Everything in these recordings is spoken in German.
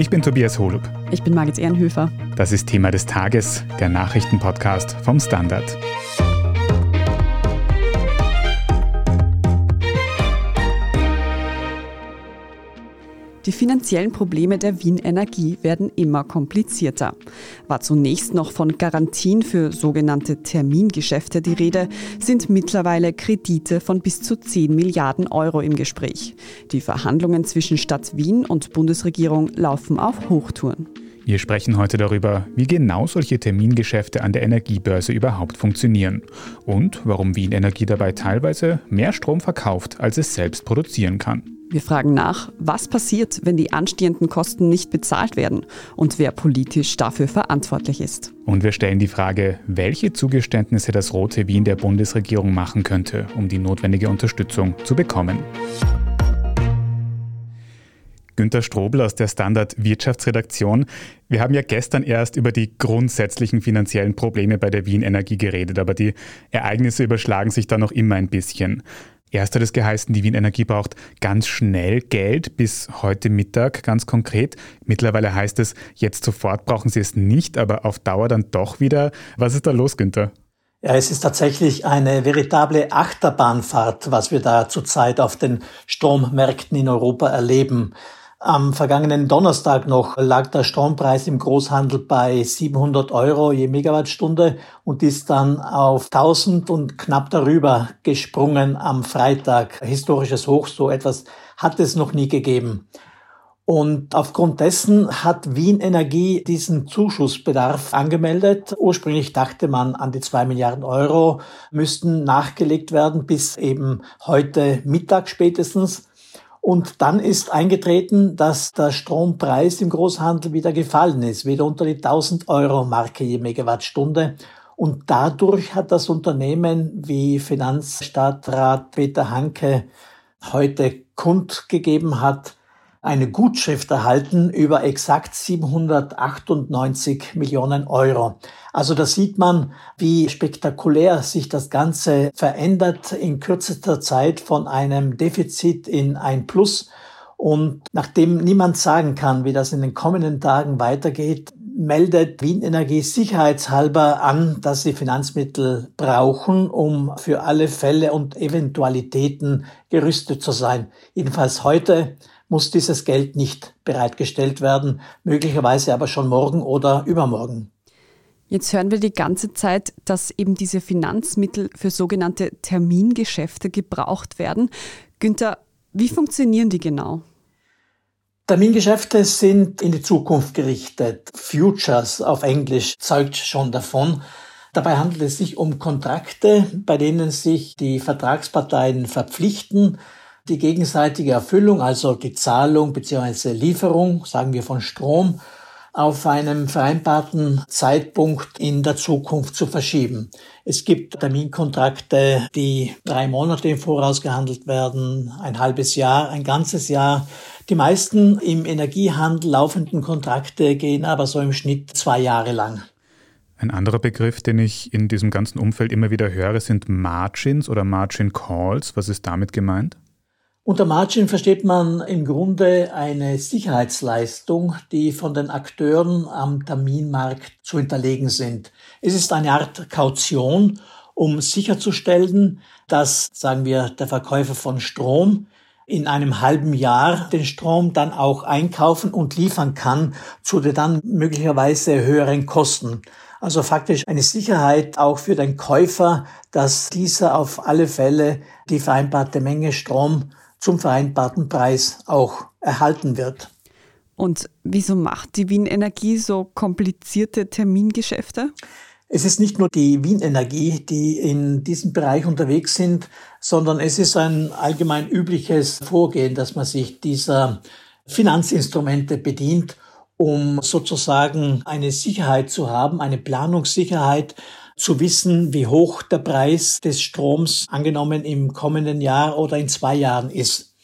Ich bin Tobias Holub. Ich bin Margit Ehrenhöfer. Das ist Thema des Tages, der Nachrichtenpodcast vom Standard. Die finanziellen Probleme der Wien Energie werden immer komplizierter. War zunächst noch von Garantien für sogenannte Termingeschäfte die Rede, sind mittlerweile Kredite von bis zu 10 Milliarden Euro im Gespräch. Die Verhandlungen zwischen Stadt Wien und Bundesregierung laufen auf Hochtouren. Wir sprechen heute darüber, wie genau solche Termingeschäfte an der Energiebörse überhaupt funktionieren und warum Wien Energie dabei teilweise mehr Strom verkauft, als es selbst produzieren kann. Wir fragen nach, was passiert, wenn die anstehenden Kosten nicht bezahlt werden und wer politisch dafür verantwortlich ist. Und wir stellen die Frage, welche Zugeständnisse das Rote Wien der Bundesregierung machen könnte, um die notwendige Unterstützung zu bekommen. Günter Strobel aus der Standard Wirtschaftsredaktion. Wir haben ja gestern erst über die grundsätzlichen finanziellen Probleme bei der Wien Energie geredet, aber die Ereignisse überschlagen sich da noch immer ein bisschen. Erst hat es geheißen, die Wien Energie braucht ganz schnell Geld bis heute Mittag, ganz konkret. Mittlerweile heißt es, jetzt sofort brauchen sie es nicht, aber auf Dauer dann doch wieder. Was ist da los, Günther? Ja, es ist tatsächlich eine veritable Achterbahnfahrt, was wir da zurzeit auf den Strommärkten in Europa erleben. Am vergangenen Donnerstag noch lag der Strompreis im Großhandel bei 700 Euro je Megawattstunde und ist dann auf 1000 und knapp darüber gesprungen am Freitag. Historisches Hoch, so etwas hat es noch nie gegeben. Und aufgrund dessen hat Wien Energie diesen Zuschussbedarf angemeldet. Ursprünglich dachte man an die zwei Milliarden Euro müssten nachgelegt werden bis eben heute Mittag spätestens. Und dann ist eingetreten, dass der Strompreis im Großhandel wieder gefallen ist, wieder unter die 1000 Euro Marke je Megawattstunde. Und dadurch hat das Unternehmen, wie Finanzstadtrat Peter Hanke heute kundgegeben hat, eine Gutschrift erhalten über exakt 798 Millionen Euro. Also da sieht man, wie spektakulär sich das Ganze verändert in kürzester Zeit von einem Defizit in ein Plus. Und nachdem niemand sagen kann, wie das in den kommenden Tagen weitergeht, meldet Wien Energie sicherheitshalber an, dass sie Finanzmittel brauchen, um für alle Fälle und Eventualitäten gerüstet zu sein. Jedenfalls heute muss dieses Geld nicht bereitgestellt werden, möglicherweise aber schon morgen oder übermorgen. Jetzt hören wir die ganze Zeit, dass eben diese Finanzmittel für sogenannte Termingeschäfte gebraucht werden. Günther, wie funktionieren die genau? Termingeschäfte sind in die Zukunft gerichtet. Futures auf Englisch zeugt schon davon. Dabei handelt es sich um Kontrakte, bei denen sich die Vertragsparteien verpflichten, die gegenseitige Erfüllung, also die Zahlung bzw. Lieferung, sagen wir von Strom, auf einem vereinbarten Zeitpunkt in der Zukunft zu verschieben. Es gibt Terminkontrakte, die drei Monate im Voraus gehandelt werden, ein halbes Jahr, ein ganzes Jahr. Die meisten im Energiehandel laufenden Kontrakte gehen aber so im Schnitt zwei Jahre lang. Ein anderer Begriff, den ich in diesem ganzen Umfeld immer wieder höre, sind Margins oder Margin Calls. Was ist damit gemeint? Unter Margin versteht man im Grunde eine Sicherheitsleistung, die von den Akteuren am Terminmarkt zu hinterlegen sind. Es ist eine Art Kaution, um sicherzustellen, dass, sagen wir, der Verkäufer von Strom in einem halben Jahr den Strom dann auch einkaufen und liefern kann zu den dann möglicherweise höheren Kosten. Also faktisch eine Sicherheit auch für den Käufer, dass dieser auf alle Fälle die vereinbarte Menge Strom zum vereinbarten Preis auch erhalten wird. Und wieso macht die Wien Energie so komplizierte Termingeschäfte? Es ist nicht nur die Wien Energie, die in diesem Bereich unterwegs sind, sondern es ist ein allgemein übliches Vorgehen, dass man sich dieser Finanzinstrumente bedient, um sozusagen eine Sicherheit zu haben, eine Planungssicherheit, zu wissen, wie hoch der Preis des Stroms angenommen im kommenden Jahr oder in zwei Jahren ist.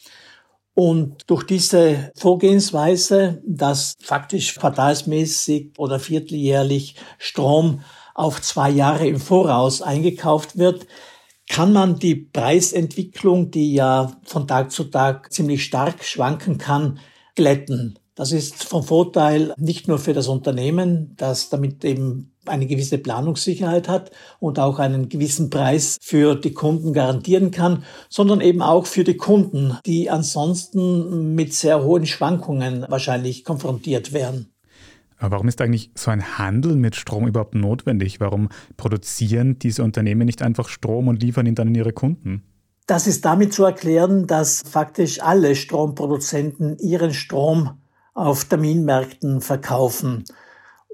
Und durch diese Vorgehensweise, dass faktisch quartalsmäßig oder vierteljährlich Strom auf zwei Jahre im Voraus eingekauft wird, kann man die Preisentwicklung, die ja von Tag zu Tag ziemlich stark schwanken kann, glätten. Das ist vom Vorteil nicht nur für das Unternehmen, das damit eben eine gewisse Planungssicherheit hat und auch einen gewissen Preis für die Kunden garantieren kann, sondern eben auch für die Kunden, die ansonsten mit sehr hohen Schwankungen wahrscheinlich konfrontiert wären. Aber warum ist eigentlich so ein Handel mit Strom überhaupt notwendig? Warum produzieren diese Unternehmen nicht einfach Strom und liefern ihn dann an ihre Kunden? Das ist damit zu erklären, dass faktisch alle Stromproduzenten ihren Strom auf Terminmärkten verkaufen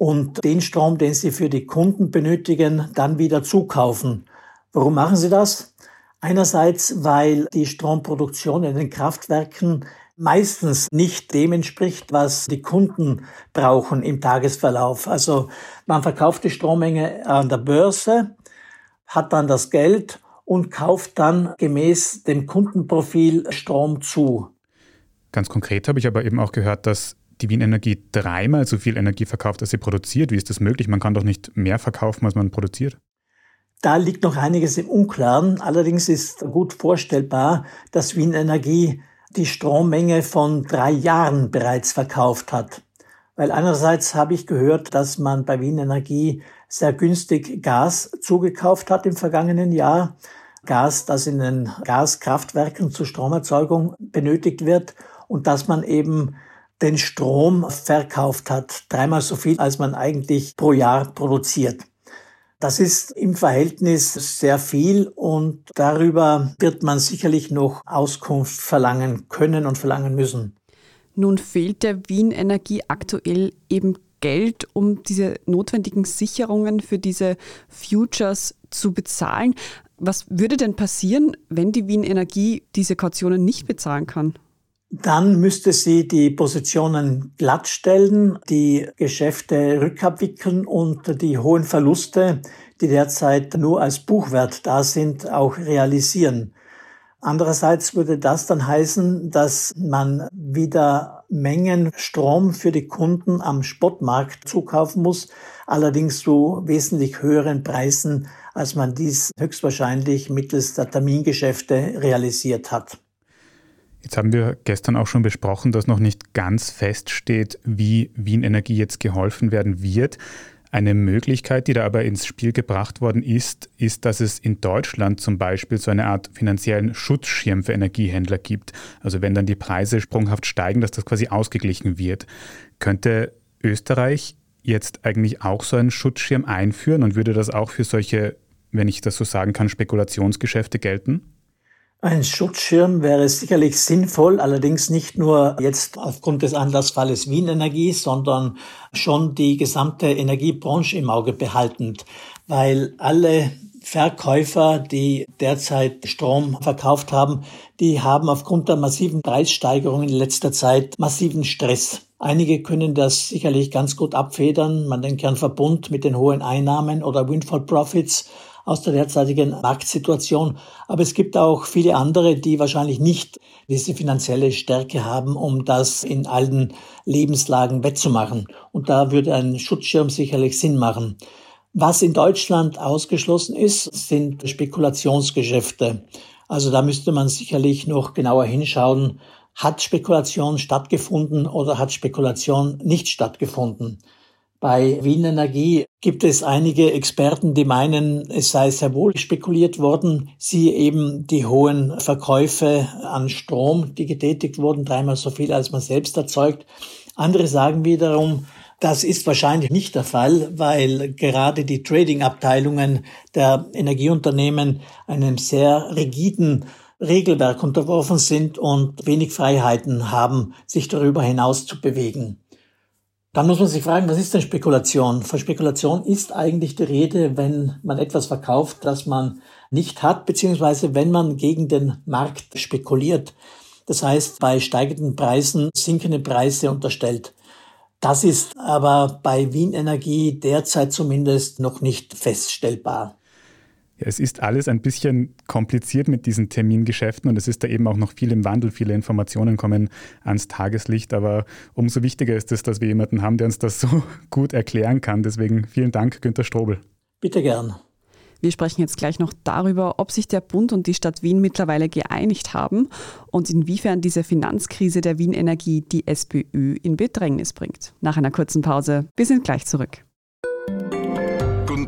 und den Strom, den sie für die Kunden benötigen, dann wieder zukaufen. Warum machen sie das? Einerseits, weil die Stromproduktion in den Kraftwerken meistens nicht dem entspricht, was die Kunden brauchen im Tagesverlauf. Also man verkauft die Strommenge an der Börse, hat dann das Geld und kauft dann gemäß dem Kundenprofil Strom zu. Ganz konkret habe ich aber eben auch gehört, dass die Wien Energie dreimal so viel Energie verkauft, als sie produziert. Wie ist das möglich? Man kann doch nicht mehr verkaufen, als man produziert. Da liegt noch einiges im Unklaren. Allerdings ist gut vorstellbar, dass Wien Energie die Strommenge von drei Jahren bereits verkauft hat. Weil einerseits habe ich gehört, dass man bei Wien Energie sehr günstig Gas zugekauft hat im vergangenen Jahr. Gas, das in den Gaskraftwerken zur Stromerzeugung benötigt wird und dass man eben den Strom verkauft hat. Dreimal so viel, als man eigentlich pro Jahr produziert. Das ist im Verhältnis sehr viel und darüber wird man sicherlich noch Auskunft verlangen können und verlangen müssen. Nun fehlt der Wien Energie aktuell eben Geld, um diese notwendigen Sicherungen für diese Futures zu bezahlen. Was würde denn passieren, wenn die Wien Energie diese Kautionen nicht bezahlen kann? Dann müsste sie die Positionen glattstellen, die Geschäfte rückabwickeln und die hohen Verluste, die derzeit nur als Buchwert da sind, auch realisieren. Andererseits würde das dann heißen, dass man wieder Mengen Strom für die Kunden am Spotmarkt zukaufen muss, allerdings zu wesentlich höheren Preisen, als man dies höchstwahrscheinlich mittels der Termingeschäfte realisiert hat. Jetzt haben wir gestern auch schon besprochen, dass noch nicht ganz feststeht, wie Wien Energie jetzt geholfen werden wird. Eine Möglichkeit, die da aber ins Spiel gebracht worden ist, ist, dass es in Deutschland zum Beispiel so eine Art finanziellen Schutzschirm für Energiehändler gibt. Also wenn dann die Preise sprunghaft steigen, dass das quasi ausgeglichen wird. Könnte Österreich jetzt eigentlich auch so einen Schutzschirm einführen und würde das auch für solche, wenn ich das so sagen kann, Spekulationsgeschäfte gelten? Ein Schutzschirm wäre sicherlich sinnvoll, allerdings nicht nur jetzt aufgrund des Anlassfalles Wien Energie, sondern schon die gesamte Energiebranche im Auge behaltend, weil alle Verkäufer, die derzeit Strom verkauft haben, die haben aufgrund der massiven Preissteigerungen in letzter Zeit massiven Stress. Einige können das sicherlich ganz gut abfedern. Man denkt an Verbund mit den hohen Einnahmen oder Windfall Profits aus der derzeitigen Marktsituation. Aber es gibt auch viele andere, die wahrscheinlich nicht diese finanzielle Stärke haben, um das in allen Lebenslagen wettzumachen. Und da würde ein Schutzschirm sicherlich Sinn machen. Was in Deutschland ausgeschlossen ist, sind Spekulationsgeschäfte. Also da müsste man sicherlich noch genauer hinschauen, hat Spekulation stattgefunden oder hat Spekulation nicht stattgefunden. Bei Wien Energie gibt es einige Experten, die meinen, es sei sehr wohl spekuliert worden. Sie eben die hohen Verkäufe an Strom, die getätigt wurden, dreimal so viel, als man selbst erzeugt. Andere sagen wiederum, das ist wahrscheinlich nicht der Fall, weil gerade die Trading-Abteilungen der Energieunternehmen einem sehr rigiden Regelwerk unterworfen sind und wenig Freiheiten haben, sich darüber hinaus zu bewegen. Dann muss man sich fragen, was ist denn Spekulation? Von Spekulation ist eigentlich die Rede, wenn man etwas verkauft, das man nicht hat, beziehungsweise wenn man gegen den Markt spekuliert. Das heißt, bei steigenden Preisen sinkende Preise unterstellt. Das ist aber bei Wien Energie derzeit zumindest noch nicht feststellbar. Ja, es ist alles ein bisschen kompliziert mit diesen Termingeschäften und es ist da eben auch noch viel im Wandel. Viele Informationen kommen ans Tageslicht, aber umso wichtiger ist es, dass wir jemanden haben, der uns das so gut erklären kann. Deswegen vielen Dank, Günter Strobel. Bitte gern. Wir sprechen jetzt gleich noch darüber, ob sich der Bund und die Stadt Wien mittlerweile geeinigt haben und inwiefern diese Finanzkrise der Wien Energie die SPÖ in Bedrängnis bringt. Nach einer kurzen Pause. Wir sind gleich zurück.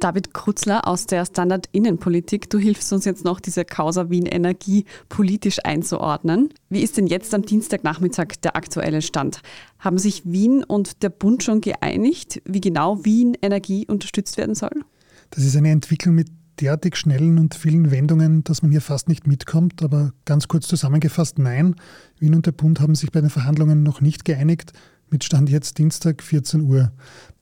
David Krutzler aus der Standard Innenpolitik. Du hilfst uns jetzt noch, diese Causa Wien Energie politisch einzuordnen. Wie ist denn jetzt am Dienstagnachmittag der aktuelle Stand? Haben sich Wien und der Bund schon geeinigt, wie genau Wien Energie unterstützt werden soll? Das ist eine Entwicklung mit derartig schnellen und vielen Wendungen, dass man hier fast nicht mitkommt. Aber ganz kurz zusammengefasst, nein, Wien und der Bund haben sich bei den Verhandlungen noch nicht geeinigt. Mit Stand jetzt Dienstag 14 Uhr.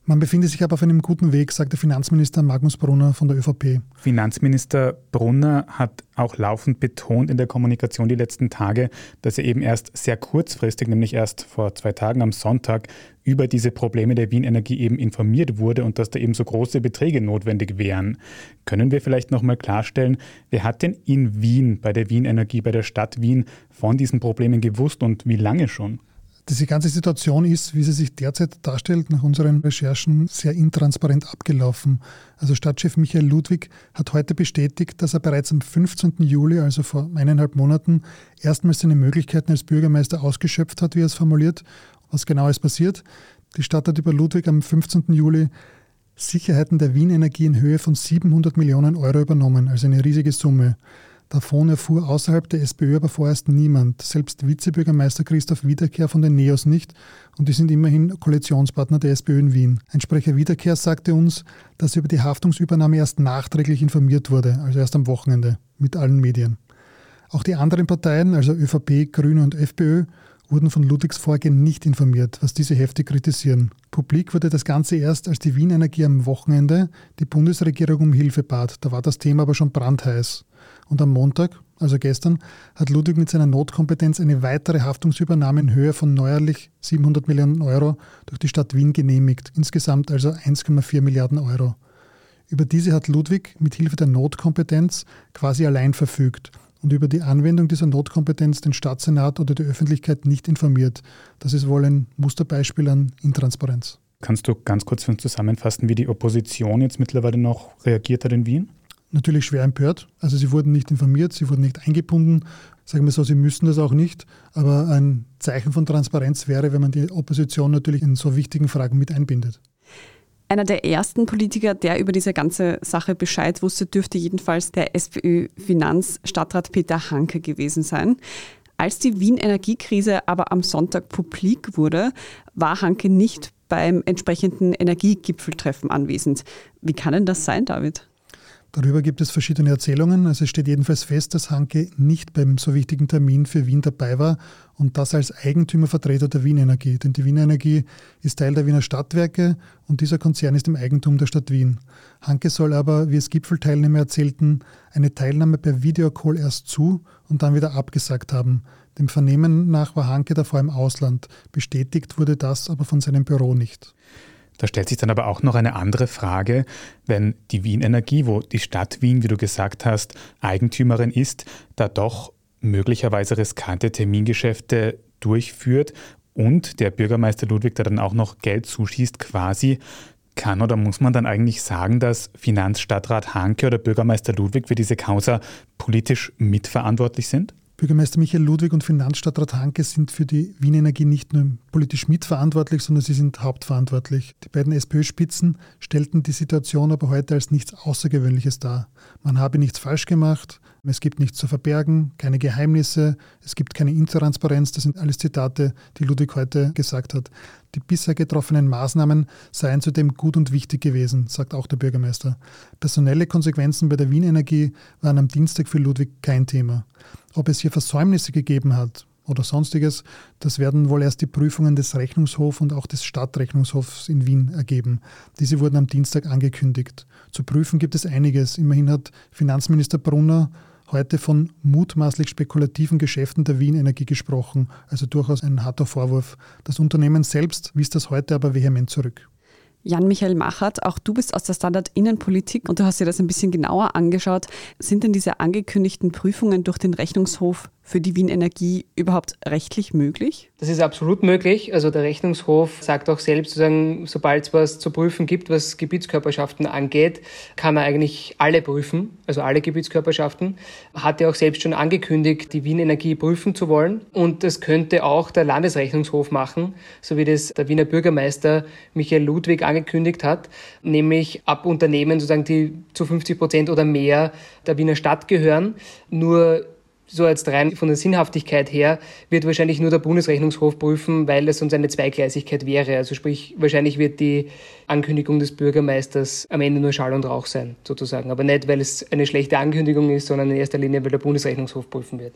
Man befindet sich aber auf einem guten Weg, sagt der Finanzminister Magnus Brunner von der ÖVP. Finanzminister Brunner hat auch laufend betont in der Kommunikation die letzten Tage, dass er eben erst sehr kurzfristig, nämlich erst vor zwei Tagen am Sonntag, über diese Probleme der Wien Energie eben informiert wurde und dass da eben so große Beträge notwendig wären. Können wir vielleicht nochmal klarstellen, wer hat denn in Wien, bei der Wien Energie, bei der Stadt Wien von diesen Problemen gewusst und wie lange schon? Diese ganze Situation ist, wie sie sich derzeit darstellt, nach unseren Recherchen sehr intransparent abgelaufen. Also Stadtchef Michael Ludwig hat heute bestätigt, dass er bereits am 15. Juli, also vor eineinhalb Monaten, erstmals seine Möglichkeiten als Bürgermeister ausgeschöpft hat, wie er es formuliert. Was genau ist passiert? Die Stadt hat über Ludwig am 15. Juli Sicherheiten der Wien Energie in Höhe von 700 Millionen Euro übernommen, also eine riesige Summe. Davon erfuhr außerhalb der SPÖ aber vorerst niemand, selbst Vizebürgermeister Christoph Wiederkehr von den NEOS nicht und die sind immerhin Koalitionspartner der SPÖ in Wien. Ein Sprecher Wiederkehr sagte uns, dass er über die Haftungsübernahme erst nachträglich informiert wurde, also erst am Wochenende, mit allen Medien. Auch die anderen Parteien, also ÖVP, Grüne und FPÖ, wurden von Ludwigs Vorgehen nicht informiert, was diese heftig kritisieren. Publik wurde das Ganze erst, als die Wien Energie am Wochenende die Bundesregierung um Hilfe bat. Da war das Thema aber schon brandheiß. Und am Montag, also gestern, hat Ludwig mit seiner Notkompetenz eine weitere Haftungsübernahme in Höhe von neuerlich 700 Millionen Euro durch die Stadt Wien genehmigt, insgesamt also 1,4 Milliarden Euro. Über diese hat Ludwig mit Hilfe der Notkompetenz quasi allein verfügt und über die Anwendung dieser Notkompetenz den Stadtsenat oder die Öffentlichkeit nicht informiert. Das ist wohl ein Musterbeispiel an Intransparenz. Kannst du ganz kurz für uns zusammenfassen, wie die Opposition jetzt mittlerweile noch reagiert hat in Wien? Natürlich schwer empört. Also sie wurden nicht informiert, sie wurden nicht eingebunden. Sagen wir so, sie müssen das auch nicht. Aber ein Zeichen von Transparenz wäre, wenn man die Opposition natürlich in so wichtigen Fragen mit einbindet. Einer der ersten Politiker, der über diese ganze Sache Bescheid wusste, dürfte jedenfalls der SPÖ-Finanzstadtrat Peter Hanke gewesen sein. Als die Wien-Energiekrise aber am Sonntag publik wurde, war Hanke nicht beim entsprechenden Energiegipfeltreffen anwesend. Wie kann denn das sein, David? Darüber gibt es verschiedene Erzählungen. Also es steht jedenfalls fest, dass Hanke nicht beim so wichtigen Termin für Wien dabei war und das als Eigentümervertreter der Wien Energie. Denn die Wien Energie ist Teil der Wiener Stadtwerke und dieser Konzern ist im Eigentum der Stadt Wien. Hanke soll aber, wie es Gipfelteilnehmer erzählten, eine Teilnahme per Videocall erst zu und dann wieder abgesagt haben. Dem Vernehmen nach war Hanke davor im Ausland. Bestätigt wurde das aber von seinem Büro nicht. Da stellt sich dann aber auch noch eine andere Frage, wenn die Wien Energie, wo die Stadt Wien, wie du gesagt hast, Eigentümerin ist, da doch möglicherweise riskante Termingeschäfte durchführt und der Bürgermeister Ludwig da dann auch noch Geld zuschießt quasi, kann oder muss man dann eigentlich sagen, dass Finanzstadtrat Hanke oder Bürgermeister Ludwig für diese Causa politisch mitverantwortlich sind? Bürgermeister Michael Ludwig und Finanzstadtrat Hanke sind für die Wien Energie nicht nur politisch mitverantwortlich, sondern sie sind hauptverantwortlich. Die beiden SPÖ-Spitzen stellten die Situation aber heute als nichts Außergewöhnliches dar. Man habe nichts falsch gemacht, es gibt nichts zu verbergen, keine Geheimnisse, es gibt keine Intransparenz. Das sind alles Zitate, die Ludwig heute gesagt hat. Die bisher getroffenen Maßnahmen seien zudem gut und wichtig gewesen, sagt auch der Bürgermeister. Personelle Konsequenzen bei der Wien Energie waren am Dienstag für Ludwig kein Thema. Ob es hier Versäumnisse gegeben hat oder sonstiges, das werden wohl erst die Prüfungen des Rechnungshofs und auch des Stadtrechnungshofs in Wien ergeben. Diese wurden am Dienstag angekündigt. Zu prüfen gibt es einiges. Immerhin hat Finanzminister Brunner heute von mutmaßlich spekulativen Geschäften der Wien Energie gesprochen, also durchaus ein harter Vorwurf. Das Unternehmen selbst wies das heute aber vehement zurück. Jan-Michael Machert, auch du bist aus der Standard-Innenpolitik und du hast dir das ein bisschen genauer angeschaut. Sind denn diese angekündigten Prüfungen durch den Rechnungshof für die Wien Energie überhaupt rechtlich möglich? Das ist absolut möglich. Also der Rechnungshof sagt auch selbst, sobald es was zu prüfen gibt, was Gebietskörperschaften angeht, kann er eigentlich alle prüfen, also alle Gebietskörperschaften. Hat er auch selbst schon angekündigt, die Wien Energie prüfen zu wollen. Und das könnte auch der Landesrechnungshof machen, so wie das der Wiener Bürgermeister Michael Ludwig angekündigt hat, nämlich ab Unternehmen sozusagen, die zu 50 Prozent oder mehr der Wiener Stadt gehören. Nur so als rein von der Sinnhaftigkeit her, wird wahrscheinlich nur der Bundesrechnungshof prüfen, weil es sonst eine Zweigleisigkeit wäre. Also sprich, wahrscheinlich wird die Ankündigung des Bürgermeisters am Ende nur Schall und Rauch sein, sozusagen. Aber nicht, weil es eine schlechte Ankündigung ist, sondern in erster Linie, weil der Bundesrechnungshof prüfen wird.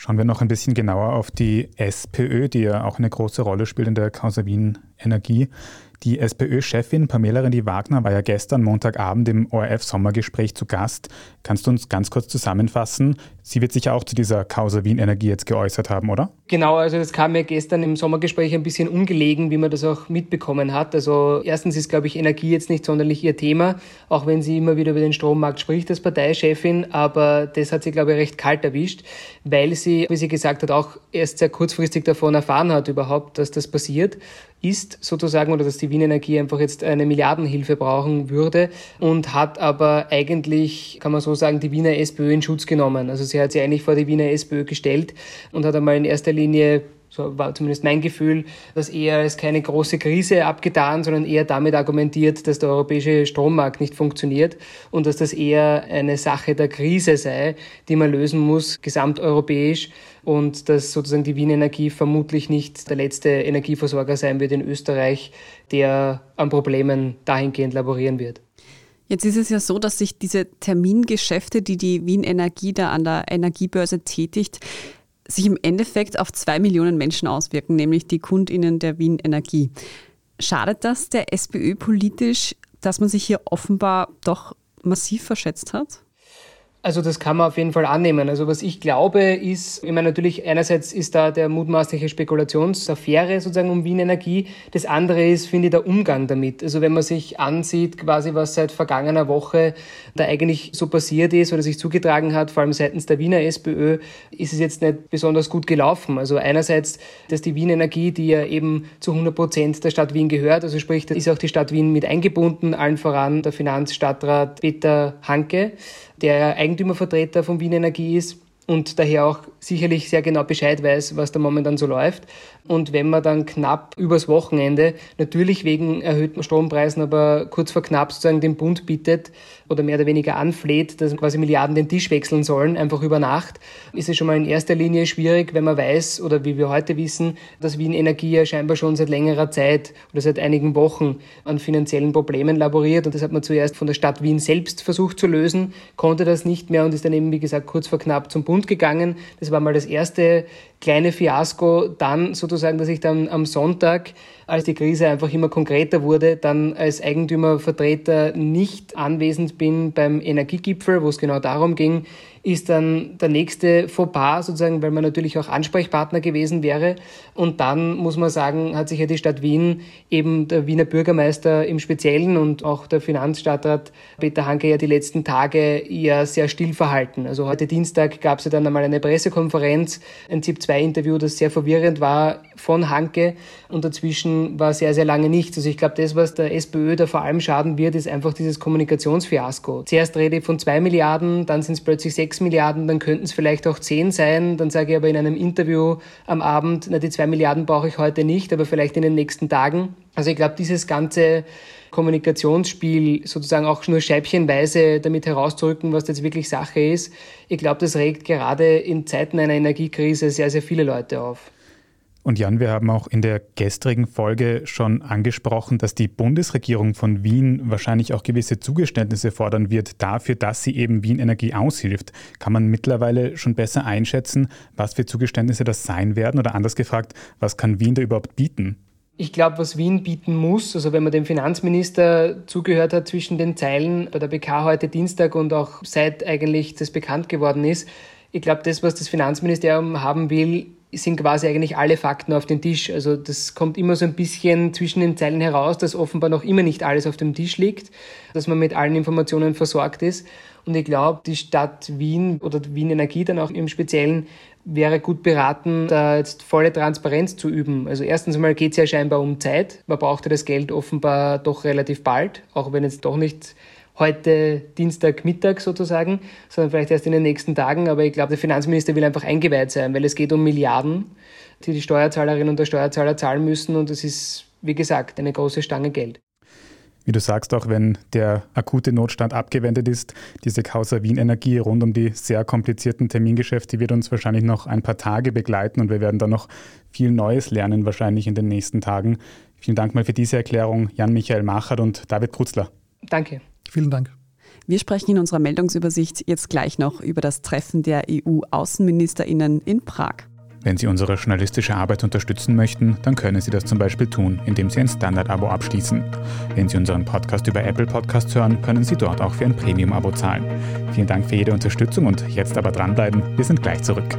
Schauen wir noch ein bisschen genauer auf die SPÖ, die ja auch eine große Rolle spielt in der Causa Wien Energie. Die SPÖ-Chefin Pamela Rendi-Wagner war ja gestern Montagabend im ORF-Sommergespräch zu Gast. Kannst du uns ganz kurz zusammenfassen? Sie wird sich auch zu dieser Causa Wien Energie jetzt geäußert haben, oder? Genau, also das kam mir gestern im Sommergespräch ein bisschen ungelegen, wie man das auch mitbekommen hat. Also erstens ist, glaube ich, Energie jetzt nicht sonderlich ihr Thema, auch wenn sie immer wieder über den Strommarkt spricht als Parteichefin, aber das hat sie, glaube ich, recht kalt erwischt, weil sie, wie sie gesagt hat, auch erst sehr kurzfristig davon erfahren hat überhaupt, dass das passiert ist sozusagen oder dass die Wien Energie einfach jetzt eine Milliardenhilfe brauchen würde und hat aber eigentlich, kann man so sagen, die Wiener SPÖ in Schutz genommen. Also sie hat sich eigentlich vor die Wiener SPÖ gestellt und hat einmal in erster Linie so war zumindest mein Gefühl, dass eher es keine große Krise abgetan, sondern eher damit argumentiert, dass der europäische Strommarkt nicht funktioniert und dass das eher eine Sache der Krise sei, die man lösen muss, gesamteuropäisch und dass sozusagen die Wien Energie vermutlich nicht der letzte Energieversorger sein wird in Österreich, der an Problemen dahingehend laborieren wird. Jetzt ist es ja so, dass sich diese Termingeschäfte, die die Wien Energie da an der Energiebörse tätigt, sich im Endeffekt auf zwei Millionen Menschen auswirken, nämlich die Kundinnen der Wien Energie. Schadet das der SPÖ politisch, dass man sich hier offenbar doch massiv verschätzt hat? Also das kann man auf jeden Fall annehmen. Also was ich glaube ist, ich meine natürlich einerseits ist da der mutmaßliche Spekulationsaffäre sozusagen um Wien Energie. Das andere ist, finde ich, der Umgang damit. Also wenn man sich ansieht, quasi was seit vergangener Woche da eigentlich so passiert ist oder sich zugetragen hat, vor allem seitens der Wiener SPÖ, ist es jetzt nicht besonders gut gelaufen. Also einerseits, dass die Wien Energie, die ja eben zu 100 Prozent der Stadt Wien gehört, also sprich, da ist auch die Stadt Wien mit eingebunden, allen voran der Finanzstadtrat Peter Hanke, der Eigentümervertreter von Wien Energie ist und daher auch sicherlich sehr genau Bescheid weiß, was da momentan so läuft. Und wenn man dann knapp übers Wochenende, natürlich wegen erhöhten Strompreisen, aber kurz vor knapp sozusagen den Bund bittet oder mehr oder weniger anfleht, dass quasi Milliarden den Tisch wechseln sollen, einfach über Nacht, ist es schon mal in erster Linie schwierig, wenn man weiß oder wie wir heute wissen, dass Wien Energie ja scheinbar schon seit längerer Zeit oder seit einigen Wochen an finanziellen Problemen laboriert. Und das hat man zuerst von der Stadt Wien selbst versucht zu lösen, konnte das nicht mehr und ist dann eben, wie gesagt, kurz vor knapp zum Bund gegangen. Das war mal das erste kleine Fiasko. Dann sozusagen, dass ich dann am Sonntag als die Krise einfach immer konkreter wurde, dann als Eigentümervertreter nicht anwesend bin beim Energiegipfel, wo es genau darum ging, ist dann der nächste Fauxpas sozusagen, weil man natürlich auch Ansprechpartner gewesen wäre. Und dann muss man sagen, hat sich ja die Stadt Wien, eben der Wiener Bürgermeister im Speziellen und auch der Finanzstadtrat Peter Hanke ja die letzten Tage ja sehr still verhalten. Also heute Dienstag gab es ja dann einmal eine Pressekonferenz, ein ZIP-2-Interview, das sehr verwirrend war von Hanke und dazwischen war sehr, sehr lange nichts. Also ich glaube, das, was der SPÖ da vor allem schaden wird, ist einfach dieses Kommunikationsfiasko. Zuerst rede ich von zwei Milliarden, dann sind es plötzlich sechs 6 Milliarden, dann könnten es vielleicht auch 10 sein. Dann sage ich aber in einem Interview am Abend, na, die 2 Milliarden brauche ich heute nicht, aber vielleicht in den nächsten Tagen. Also ich glaube, dieses ganze Kommunikationsspiel sozusagen auch nur scheibchenweise damit herauszurücken, was jetzt wirklich Sache ist, ich glaube, das regt gerade in Zeiten einer Energiekrise sehr, sehr viele Leute auf. Und Jan, wir haben auch in der gestrigen Folge schon angesprochen, dass die Bundesregierung von Wien wahrscheinlich auch gewisse Zugeständnisse fordern wird dafür, dass sie eben Wien Energie aushilft. Kann man mittlerweile schon besser einschätzen, was für Zugeständnisse das sein werden? Oder anders gefragt, was kann Wien da überhaupt bieten? Ich glaube, was Wien bieten muss, also wenn man dem Finanzminister zugehört hat zwischen den Zeilen bei der BK heute Dienstag und auch seit eigentlich das bekannt geworden ist, ich glaube, das, was das Finanzministerium haben will, sind quasi eigentlich alle Fakten auf den Tisch. Also das kommt immer so ein bisschen zwischen den Zeilen heraus, dass offenbar noch immer nicht alles auf dem Tisch liegt, dass man mit allen Informationen versorgt ist. Und ich glaube, die Stadt Wien oder Wien Energie dann auch im Speziellen wäre gut beraten, da jetzt volle Transparenz zu üben. Also erstens einmal geht es ja scheinbar um Zeit. Man brauchte das Geld offenbar doch relativ bald, auch wenn jetzt doch nicht heute Dienstagmittag sozusagen, sondern vielleicht erst in den nächsten Tagen. Aber ich glaube, der Finanzminister will einfach eingeweiht sein, weil es geht um Milliarden, die die Steuerzahlerinnen und der Steuerzahler zahlen müssen. Und es ist, wie gesagt, eine große Stange Geld. Wie du sagst, auch wenn der akute Notstand abgewendet ist, diese Causa Wien Energie rund um die sehr komplizierten Termingeschäfte wird uns wahrscheinlich noch ein paar Tage begleiten und wir werden dann noch viel Neues lernen, wahrscheinlich in den nächsten Tagen. Vielen Dank mal für diese Erklärung, Jan-Michael Machert und David Krutzler. Danke. Vielen Dank. Wir sprechen in unserer Meldungsübersicht jetzt gleich noch über das Treffen der EU-Außenministerinnen in Prag. Wenn Sie unsere journalistische Arbeit unterstützen möchten, dann können Sie das zum Beispiel tun, indem Sie ein Standard-Abo abschließen. Wenn Sie unseren Podcast über Apple Podcasts hören, können Sie dort auch für ein Premium-Abo zahlen. Vielen Dank für jede Unterstützung und jetzt aber dranbleiben. Wir sind gleich zurück.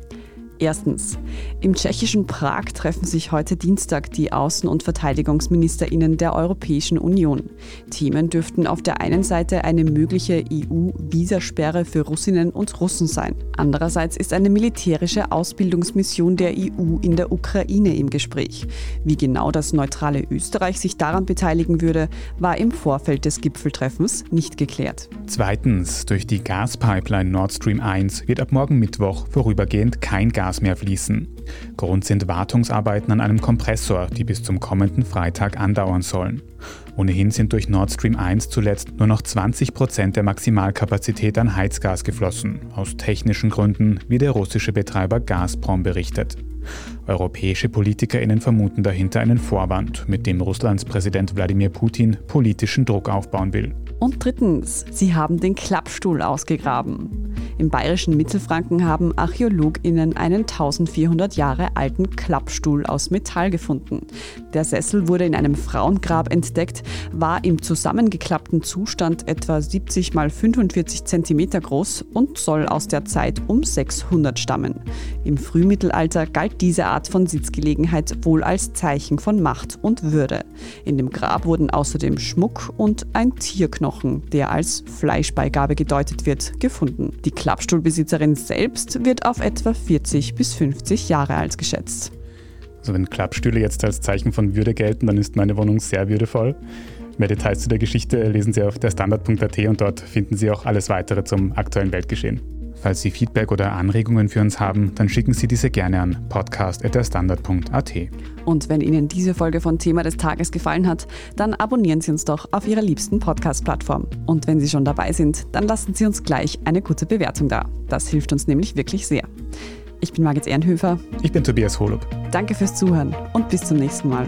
Erstens. Im tschechischen Prag treffen sich heute Dienstag die Außen- und Verteidigungsministerinnen der Europäischen Union. Themen dürften auf der einen Seite eine mögliche EU-Visasperre für Russinnen und Russen sein. Andererseits ist eine militärische Ausbildungsmission der EU in der Ukraine im Gespräch. Wie genau das neutrale Österreich sich daran beteiligen würde, war im Vorfeld des Gipfeltreffens nicht geklärt. Zweitens. Durch die Gaspipeline Nord Stream 1 wird ab morgen Mittwoch vorübergehend kein Gas Gas mehr fließen. Grund sind Wartungsarbeiten an einem Kompressor, die bis zum kommenden Freitag andauern sollen. Ohnehin sind durch Nord Stream 1 zuletzt nur noch 20 Prozent der Maximalkapazität an Heizgas geflossen, aus technischen Gründen, wie der russische Betreiber Gazprom berichtet. Europäische PolitikerInnen vermuten dahinter einen Vorwand, mit dem Russlands Präsident Wladimir Putin politischen Druck aufbauen will. Und drittens, sie haben den Klappstuhl ausgegraben. Im bayerischen Mittelfranken haben ArchäologInnen einen 1400 Jahre alten Klappstuhl aus Metall gefunden. Der Sessel wurde in einem Frauengrab entdeckt, war im zusammengeklappten Zustand etwa 70 x 45 cm groß und soll aus der Zeit um 600 stammen. Im Frühmittelalter galt diese Art von Sitzgelegenheit wohl als Zeichen von Macht und Würde. In dem Grab wurden außerdem Schmuck und ein Tierknochen Knochen, der als Fleischbeigabe gedeutet wird, gefunden. Die Klappstuhlbesitzerin selbst wird auf etwa 40 bis 50 Jahre alt geschätzt. Also wenn Klappstühle jetzt als Zeichen von Würde gelten, dann ist meine Wohnung sehr würdevoll. Mehr Details zu der Geschichte lesen Sie auf der Standard.at und dort finden Sie auch alles weitere zum aktuellen Weltgeschehen. Falls Sie Feedback oder Anregungen für uns haben, dann schicken Sie diese gerne an podcast.derstandard.at. Und wenn Ihnen diese Folge von Thema des Tages gefallen hat, dann abonnieren Sie uns doch auf Ihrer liebsten Podcast-Plattform. Und wenn Sie schon dabei sind, dann lassen Sie uns gleich eine gute Bewertung da. Das hilft uns nämlich wirklich sehr. Ich bin Margit Ehrenhöfer. Ich bin Tobias Holub. Danke fürs Zuhören und bis zum nächsten Mal.